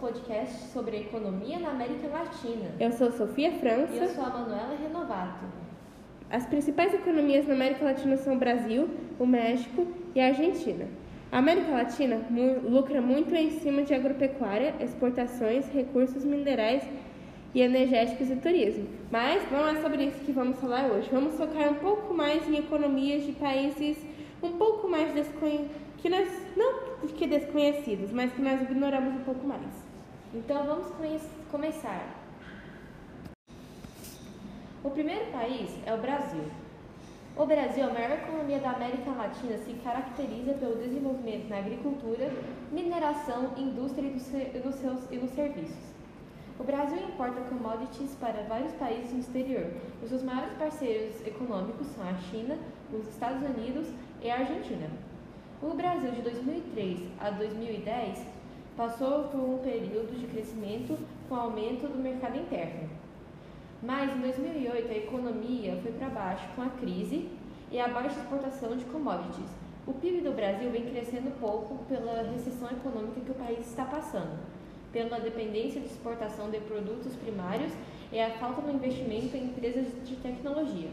podcast sobre economia na América Latina. Eu sou Sofia França. E eu sou a Manuela Renovato. As principais economias na América Latina são o Brasil, o México e a Argentina. A América Latina lucra muito em cima de agropecuária, exportações, recursos minerais e energéticos e turismo. Mas não é sobre isso que vamos falar hoje. Vamos focar um pouco mais em economias de países um pouco mais desconhecidos, que nós não que desconhecidos, mas que nós ignoramos um pouco mais. Então vamos começar. O primeiro país é o Brasil. O Brasil, a maior economia da América Latina, se caracteriza pelo desenvolvimento na agricultura, mineração, indústria e nos, seus, e nos serviços. O Brasil importa commodities para vários países no exterior. Os seus maiores parceiros econômicos são a China, os Estados Unidos e a Argentina. O Brasil de 2003 a 2010 passou por um período de crescimento com aumento do mercado interno. Mas em 2008 a economia foi para baixo com a crise e a baixa exportação de commodities. O PIB do Brasil vem crescendo pouco pela recessão econômica que o país está passando pela dependência de exportação de produtos primários e a falta de investimento em empresas de tecnologia.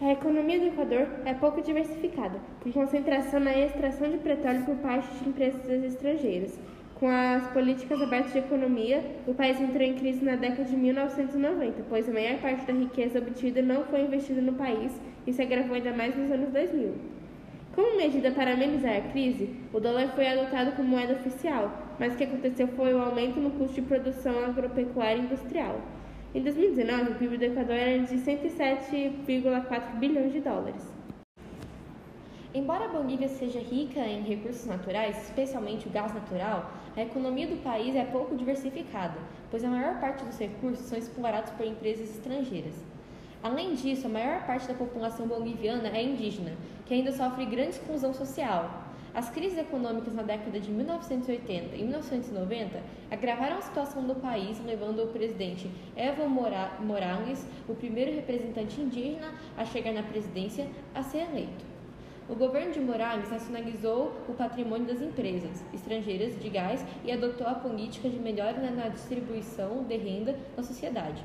A economia do Equador é pouco diversificada, com concentração na extração de petróleo por parte de empresas estrangeiras. Com as políticas abertas de economia, o país entrou em crise na década de 1990, pois a maior parte da riqueza obtida não foi investida no país e se agravou ainda mais nos anos 2000. Como medida para amenizar a crise, o dólar foi adotado como moeda oficial, mas o que aconteceu foi o aumento no custo de produção agropecuária industrial. Em 2019, o PIB do Equador era de 107,4 bilhões de dólares. Embora a Bolívia seja rica em recursos naturais, especialmente o gás natural, a economia do país é pouco diversificada, pois a maior parte dos recursos são explorados por empresas estrangeiras. Além disso, a maior parte da população boliviana é indígena, que ainda sofre grande exclusão social. As crises econômicas na década de 1980 e 1990 agravaram a situação do país, levando o presidente Evo Morales, o primeiro representante indígena a chegar na presidência, a ser eleito. O governo de Morales nacionalizou o patrimônio das empresas estrangeiras de gás e adotou a política de melhora na distribuição de renda na sociedade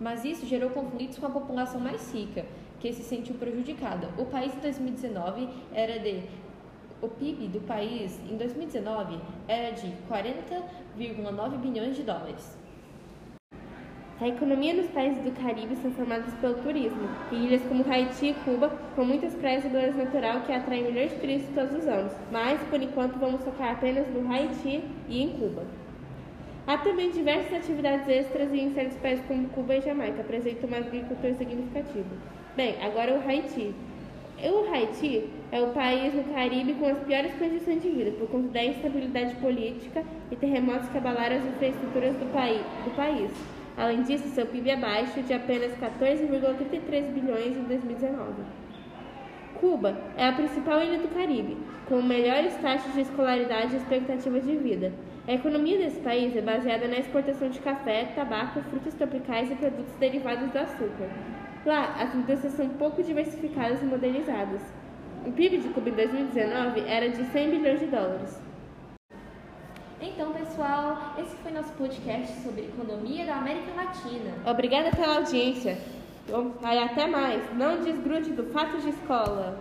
mas isso gerou conflitos com a população mais rica, que se sentiu prejudicada. O país em 2019 era de o PIB do país em 2019 era de 40,9 bilhões de dólares. A economia nos países do Caribe são formadas pelo turismo, e ilhas como Haiti e Cuba, com muitas praias e beleza natural que atraem milhões de turistas todos os anos. Mas, por enquanto, vamos focar apenas no Haiti e em Cuba. Há também diversas atividades extras e em certos países como Cuba e Jamaica apresentam uma agricultura significativa. Bem, agora o Haiti. O Haiti é o país no Caribe com as piores condições de vida por conta da instabilidade política e terremotos que abalaram as infraestruturas do, paí do país. Além disso, seu PIB é baixo de apenas 14,33 bilhões em 2019. Cuba é a principal ilha do Caribe, com melhores taxas de escolaridade e expectativas de vida. A economia desse país é baseada na exportação de café, tabaco, frutas tropicais e produtos derivados do açúcar. Lá, as indústrias são pouco diversificadas e modernizadas. O PIB de Cuba em 2019 era de 100 bilhões de dólares. Então, pessoal, esse foi nosso podcast sobre economia da América Latina. Obrigada pela audiência. Até mais. Não desgrude do fato de escola.